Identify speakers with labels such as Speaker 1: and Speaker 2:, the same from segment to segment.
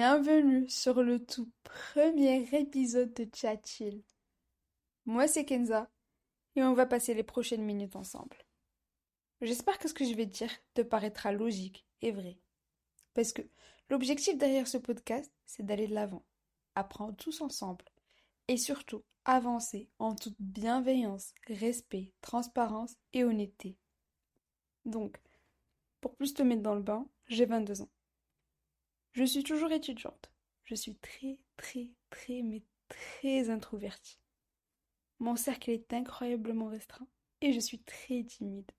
Speaker 1: Bienvenue sur le tout premier épisode de Chat. Moi c'est Kenza et on va passer les prochaines minutes ensemble. J'espère que ce que je vais dire te paraîtra logique et vrai. Parce que l'objectif derrière ce podcast, c'est d'aller de l'avant, apprendre tous ensemble et surtout avancer en toute bienveillance, respect, transparence et honnêteté. Donc, pour plus te mettre dans le bain, j'ai 22 ans. Je suis toujours étudiante. Je suis très, très, très, mais très introvertie. Mon cercle est incroyablement restreint et je suis très timide.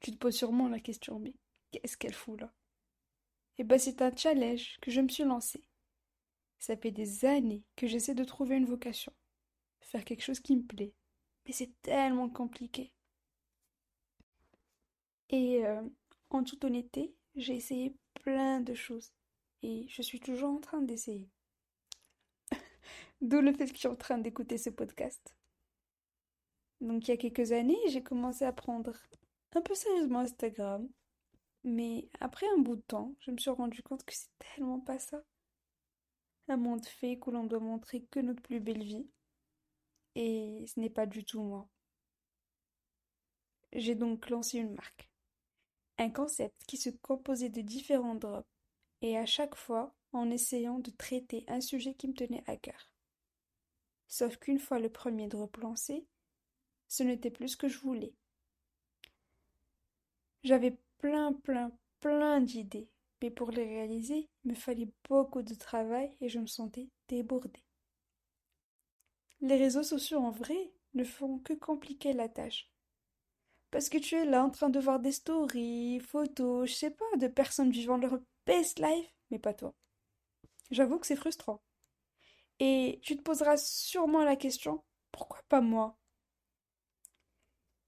Speaker 1: Tu te poses sûrement la question, mais qu'est-ce qu'elle fout là? Eh ben, c'est un challenge que je me suis lancé. Ça fait des années que j'essaie de trouver une vocation, faire quelque chose qui me plaît, mais c'est tellement compliqué. Et euh, en toute honnêteté, j'ai essayé plein de choses et je suis toujours en train d'essayer. D'où le fait que je suis en train d'écouter ce podcast. Donc il y a quelques années, j'ai commencé à prendre un peu sérieusement Instagram. Mais après un bout de temps, je me suis rendu compte que c'est tellement pas ça. Un monde fait où l'on doit montrer que notre plus belle vie. Et ce n'est pas du tout moi. J'ai donc lancé une marque. Un concept qui se composait de différents drops et à chaque fois en essayant de traiter un sujet qui me tenait à cœur. Sauf qu'une fois le premier drop lancé, ce n'était plus ce que je voulais. J'avais plein, plein, plein d'idées, mais pour les réaliser, il me fallait beaucoup de travail et je me sentais débordée. Les réseaux sociaux en vrai ne font que compliquer la tâche. Parce que tu es là en train de voir des stories, photos, je sais pas, de personnes vivant leur best life, mais pas toi. J'avoue que c'est frustrant. Et tu te poseras sûrement la question, pourquoi pas moi?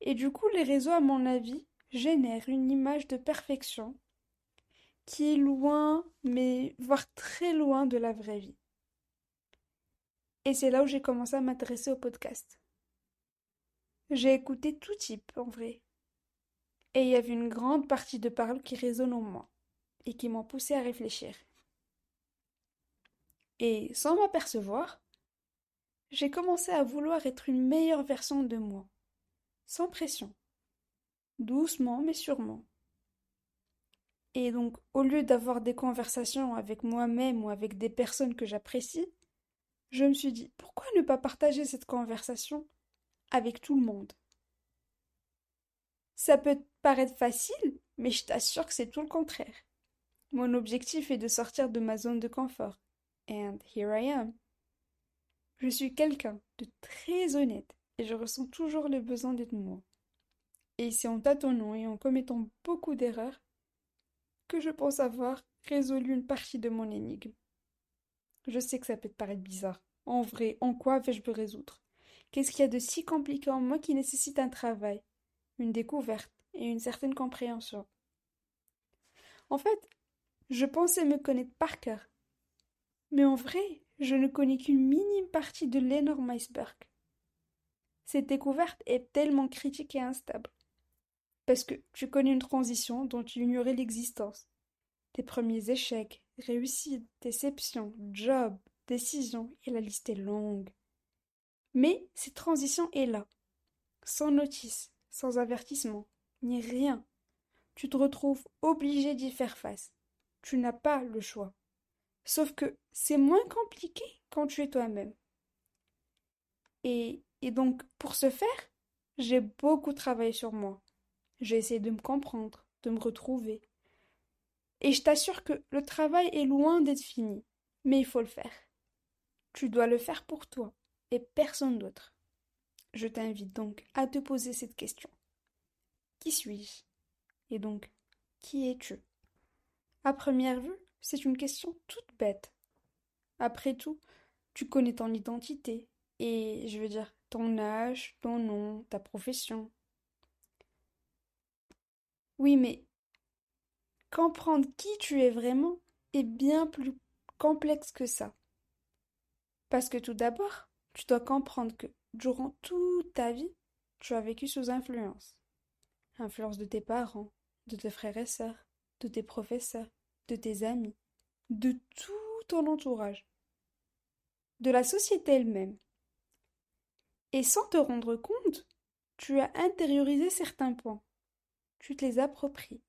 Speaker 1: Et du coup, les réseaux, à mon avis, génèrent une image de perfection qui est loin, mais voire très loin de la vraie vie. Et c'est là où j'ai commencé à m'intéresser au podcast. J'ai écouté tout type, en vrai. Et il y avait une grande partie de paroles qui résonnent en moi et qui m'ont poussé à réfléchir. Et sans m'apercevoir, j'ai commencé à vouloir être une meilleure version de moi, sans pression, doucement mais sûrement. Et donc, au lieu d'avoir des conversations avec moi-même ou avec des personnes que j'apprécie, je me suis dit, pourquoi ne pas partager cette conversation avec tout le monde? Ça peut paraître facile, mais je t'assure que c'est tout le contraire. Mon objectif est de sortir de ma zone de confort. And here I am. Je suis quelqu'un de très honnête et je ressens toujours le besoin d'être moi. Et c'est en tâtonnant et en commettant beaucoup d'erreurs que je pense avoir résolu une partie de mon énigme. Je sais que ça peut te paraître bizarre. En vrai, en quoi vais-je me résoudre? Qu'est-ce qu'il y a de si compliqué en moi qui nécessite un travail, une découverte et une certaine compréhension? En fait, je pensais me connaître par cœur. Mais en vrai, je ne connais qu'une minime partie de l'énorme iceberg. Cette découverte est tellement critique et instable. Parce que tu connais une transition dont tu ignorais l'existence. Tes premiers échecs, réussites, déceptions, jobs, décisions, et la liste est longue. Mais cette transition est là, sans notice, sans avertissement, ni rien. Tu te retrouves obligé d'y faire face tu n'as pas le choix. Sauf que c'est moins compliqué quand tu es toi-même. Et, donc, pour ce faire, j'ai beaucoup travaillé sur moi. J'ai essayé de me comprendre, de me retrouver. Et je t'assure que le travail est loin d'être fini, mais il faut le faire. Tu dois le faire pour toi et personne d'autre. Je t'invite donc à te poser cette question. Qui suis-je? Et donc, qui es-tu? À première vue, c'est une question toute bête. Après tout, tu connais ton identité, et je veux dire ton âge, ton nom, ta profession. Oui, mais comprendre qui tu es vraiment est bien plus complexe que ça. Parce que tout d'abord, tu dois comprendre que durant toute ta vie, tu as vécu sous influence. Influence de tes parents, de tes frères et sœurs, de tes professeurs, de tes amis, de tout ton entourage, de la société elle-même. Et sans te rendre compte, tu as intériorisé certains points. Tu te les appropries.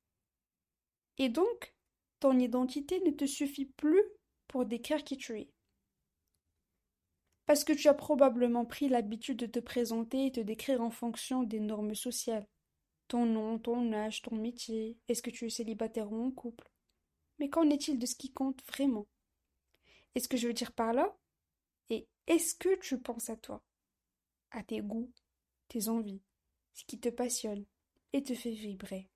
Speaker 1: Et donc, ton identité ne te suffit plus pour décrire qui tu es. Parce que tu as probablement pris l'habitude de te présenter et te décrire en fonction des normes sociales. Ton nom, ton âge, ton métier, est-ce que tu es célibataire ou en couple? Mais qu'en est-il de ce qui compte vraiment? Et ce que je veux dire par là? Et est-ce que tu penses à toi? À tes goûts, tes envies, ce qui te passionne et te fait vibrer.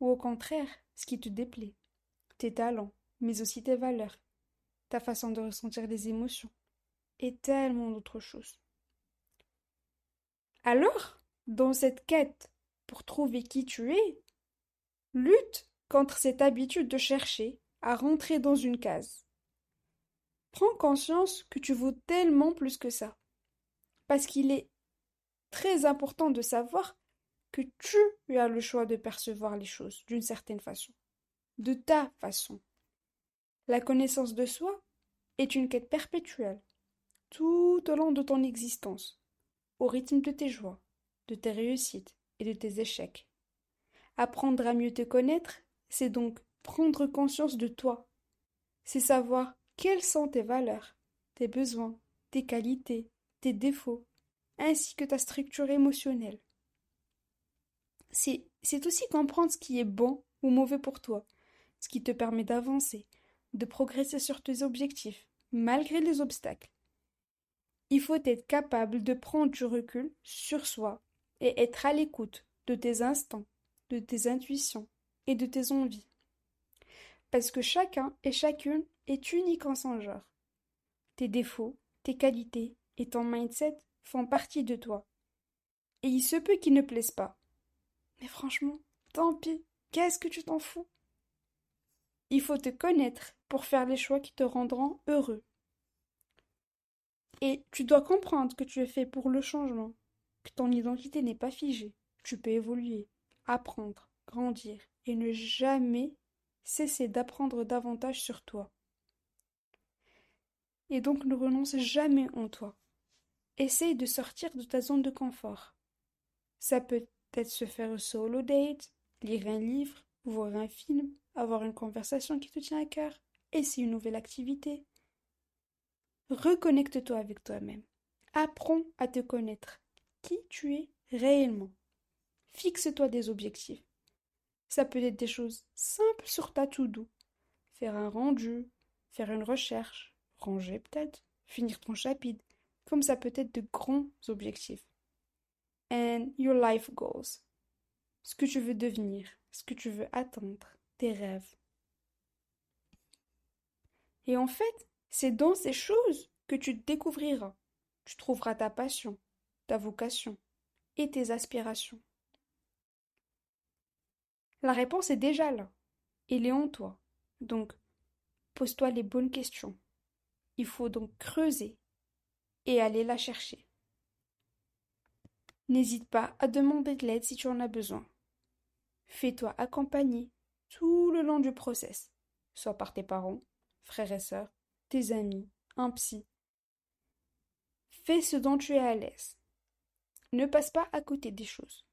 Speaker 1: Ou au contraire, ce qui te déplaît Tes talents, mais aussi tes valeurs, ta façon de ressentir des émotions et tellement d'autres choses. Alors, dans cette quête pour trouver qui tu es, lutte contre cette habitude de chercher à rentrer dans une case. Prends conscience que tu vaux tellement plus que ça. Parce qu'il est très important de savoir que tu as le choix de percevoir les choses d'une certaine façon, de ta façon. La connaissance de soi est une quête perpétuelle, tout au long de ton existence, au rythme de tes joies, de tes réussites et de tes échecs. Apprendre à mieux te connaître, c'est donc prendre conscience de toi. C'est savoir quelles sont tes valeurs, tes besoins, tes qualités, tes défauts, ainsi que ta structure émotionnelle. C'est, aussi comprendre ce qui est bon ou mauvais pour toi, ce qui te permet d'avancer, de progresser sur tes objectifs, malgré les obstacles. Il faut être capable de prendre du recul sur soi et être à l'écoute de tes instants, de tes intuitions et de tes envies. Parce que chacun et chacune est unique en son genre. Tes défauts, tes qualités et ton mindset font partie de toi. Et il se peut qu'ils ne plaisent pas. Mais franchement, tant pis, qu'est-ce que tu t'en fous? Il faut te connaître pour faire les choix qui te rendront heureux. Et tu dois comprendre que tu es fait pour le changement, que ton identité n'est pas figée. Tu peux évoluer, apprendre, grandir et ne jamais cesser d'apprendre davantage sur toi. Et donc ne renonce jamais en toi. Essaye de sortir de ta zone de confort. Ça peut être se faire un solo date, lire un livre, voir un film, avoir une conversation qui te tient à cœur, essayer une nouvelle activité. Reconnecte-toi avec toi-même. Apprends à te connaître qui tu es réellement. Fixe-toi des objectifs. Ça peut être des choses simples sur ta to-do. Faire un rendu, faire une recherche, ranger peut-être, finir ton chapitre, comme ça peut être de grands objectifs. And your life goals. Ce que tu veux devenir, ce que tu veux atteindre, tes rêves. Et en fait, c'est dans ces choses que tu découvriras. Tu trouveras ta passion, ta vocation et tes aspirations La réponse est déjà là. Elle est en toi. Donc, pose-toi les bonnes questions. Il faut donc creuser et aller la chercher. N'hésite pas à demander de l'aide si tu en as besoin. Fais-toi accompagner tout le long du process, soit par tes parents, frères et sœurs, tes amis, un psy. Fais ce dont tu es à l'aise. Ne passe pas à côté des choses.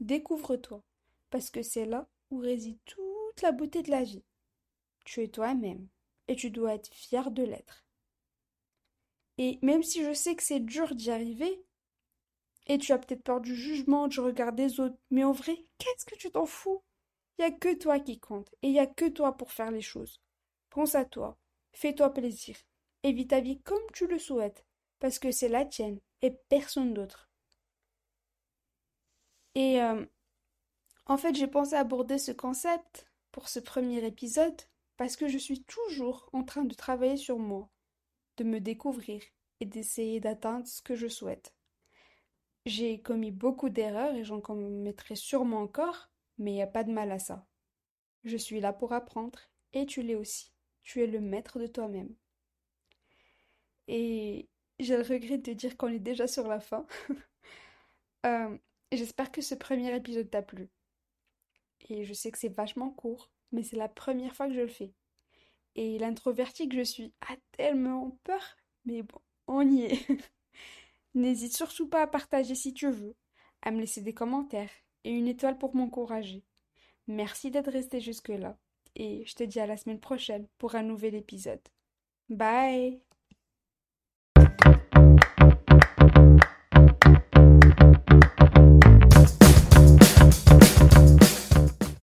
Speaker 1: Découvre-toi, parce que c'est là où réside toute la beauté de la vie. Tu es toi-même, et tu dois être fier de l'être. Et même si je sais que c'est dur d'y arriver, et tu as peut-être peur du jugement, du regard des autres, mais en vrai, qu'est-ce que tu t'en fous? Il n'y a que toi qui compte, et il n'y a que toi pour faire les choses. Pense à toi, fais-toi plaisir, et vis ta vie comme tu le souhaites, parce que c'est la tienne, et personne d'autre. Et euh, en fait, j'ai pensé aborder ce concept pour ce premier épisode parce que je suis toujours en train de travailler sur moi, de me découvrir et d'essayer d'atteindre ce que je souhaite. J'ai commis beaucoup d'erreurs et j'en commettrai sûrement encore, mais il n'y a pas de mal à ça. Je suis là pour apprendre et tu l'es aussi. Tu es le maître de toi-même. Et j'ai le regret de dire qu'on est déjà sur la fin. euh, J'espère que ce premier épisode t'a plu. Et je sais que c'est vachement court, mais c'est la première fois que je le fais. Et l'introverti que je suis a tellement peur, mais bon, on y est. N'hésite surtout pas à partager si tu veux, à me laisser des commentaires et une étoile pour m'encourager. Merci d'être resté jusque-là, et je te dis à la semaine prochaine pour un nouvel épisode. Bye